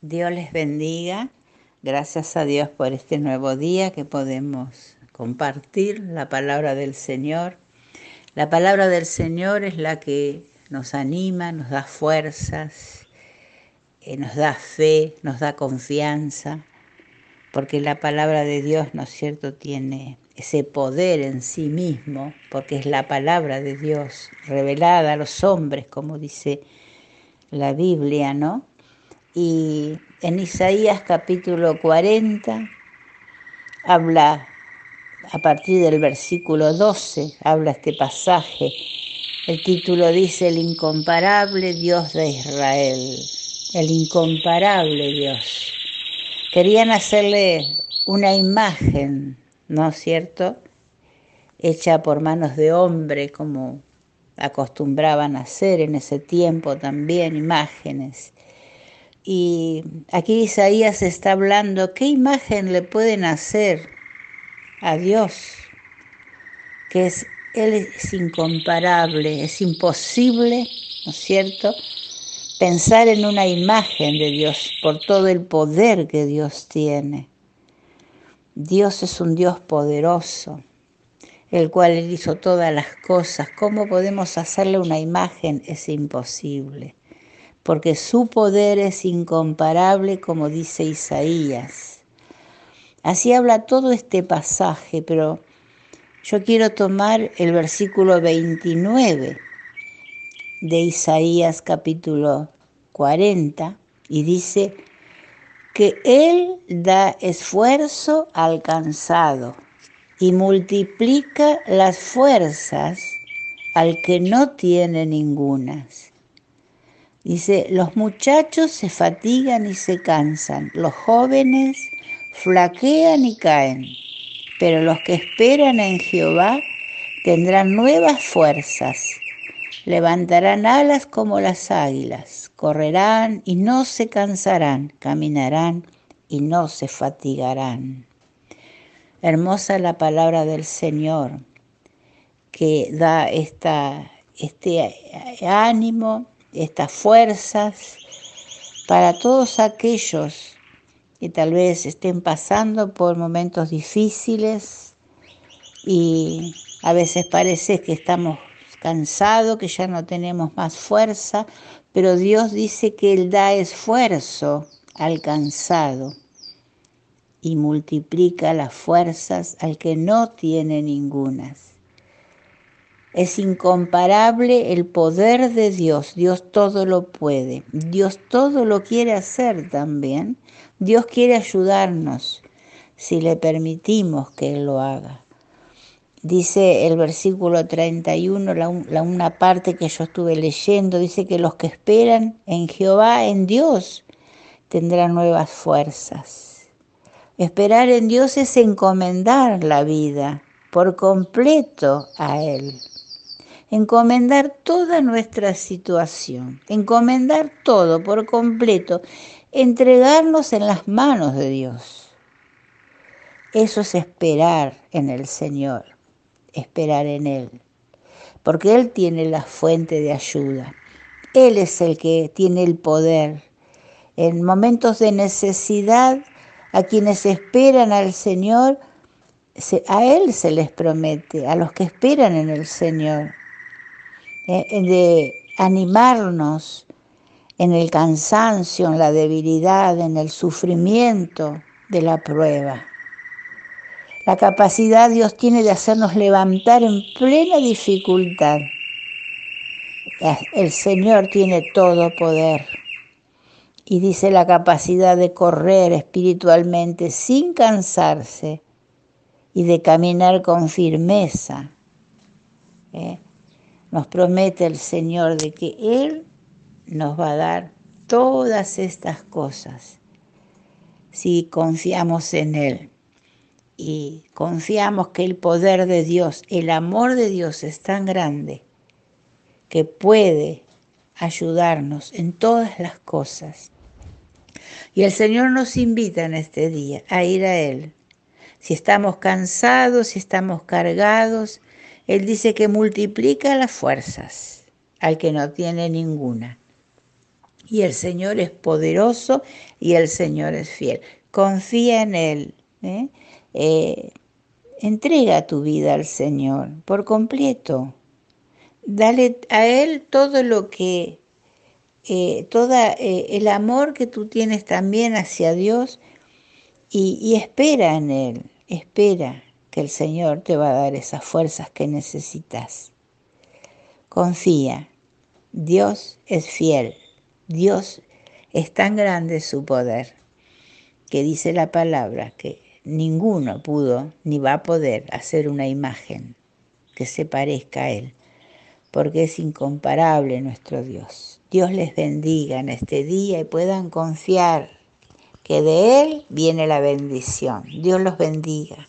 Dios les bendiga. Gracias a Dios por este nuevo día que podemos compartir la palabra del Señor. La palabra del Señor es la que nos anima, nos da fuerzas, eh, nos da fe, nos da confianza, porque la palabra de Dios, ¿no es cierto?, tiene ese poder en sí mismo, porque es la palabra de Dios revelada a los hombres, como dice la Biblia, ¿no? Y en Isaías capítulo 40 habla, a partir del versículo 12, habla este pasaje. El título dice, el incomparable Dios de Israel, el incomparable Dios. Querían hacerle una imagen, ¿no es cierto? Hecha por manos de hombre, como acostumbraban hacer en ese tiempo también, imágenes. Y aquí Isaías está hablando, ¿qué imagen le pueden hacer a Dios? Que es, Él es incomparable, es imposible, ¿no es cierto? Pensar en una imagen de Dios por todo el poder que Dios tiene. Dios es un Dios poderoso, el cual hizo todas las cosas. ¿Cómo podemos hacerle una imagen? Es imposible, porque su poder es incomparable, como dice Isaías. Así habla todo este pasaje, pero yo quiero tomar el versículo 29 de Isaías capítulo 40 y dice que Él da esfuerzo alcanzado y multiplica las fuerzas al que no tiene ningunas. Dice, los muchachos se fatigan y se cansan, los jóvenes flaquean y caen, pero los que esperan en Jehová tendrán nuevas fuerzas, levantarán alas como las águilas, correrán y no se cansarán, caminarán y no se fatigarán. Hermosa la palabra del Señor que da esta, este ánimo, estas fuerzas para todos aquellos que tal vez estén pasando por momentos difíciles y a veces parece que estamos cansados, que ya no tenemos más fuerza, pero Dios dice que Él da esfuerzo al cansado y multiplica las fuerzas al que no tiene ningunas. Es incomparable el poder de Dios. Dios todo lo puede. Dios todo lo quiere hacer también. Dios quiere ayudarnos si le permitimos que Él lo haga. Dice el versículo 31, la, la, una parte que yo estuve leyendo, dice que los que esperan en Jehová, en Dios, tendrán nuevas fuerzas. Esperar en Dios es encomendar la vida por completo a Él. Encomendar toda nuestra situación, encomendar todo por completo, entregarnos en las manos de Dios. Eso es esperar en el Señor, esperar en Él, porque Él tiene la fuente de ayuda. Él es el que tiene el poder. En momentos de necesidad, a quienes esperan al Señor, a Él se les promete, a los que esperan en el Señor, de animarnos en el cansancio, en la debilidad, en el sufrimiento de la prueba. La capacidad Dios tiene de hacernos levantar en plena dificultad. El Señor tiene todo poder y dice la capacidad de correr espiritualmente sin cansarse y de caminar con firmeza. ¿eh? Nos promete el Señor de que Él nos va a dar todas estas cosas si confiamos en Él y confiamos que el poder de Dios, el amor de Dios es tan grande que puede ayudarnos en todas las cosas. Y el Señor nos invita en este día a ir a Él. Si estamos cansados, si estamos cargados, Él dice que multiplica las fuerzas al que no tiene ninguna. Y el Señor es poderoso y el Señor es fiel. Confía en Él. ¿eh? Eh, entrega tu vida al Señor por completo. Dale a Él todo lo que, eh, todo el amor que tú tienes también hacia Dios y espera en Él, espera el Señor te va a dar esas fuerzas que necesitas. Confía, Dios es fiel, Dios es tan grande su poder que dice la palabra que ninguno pudo ni va a poder hacer una imagen que se parezca a Él, porque es incomparable nuestro Dios. Dios les bendiga en este día y puedan confiar que de Él viene la bendición. Dios los bendiga.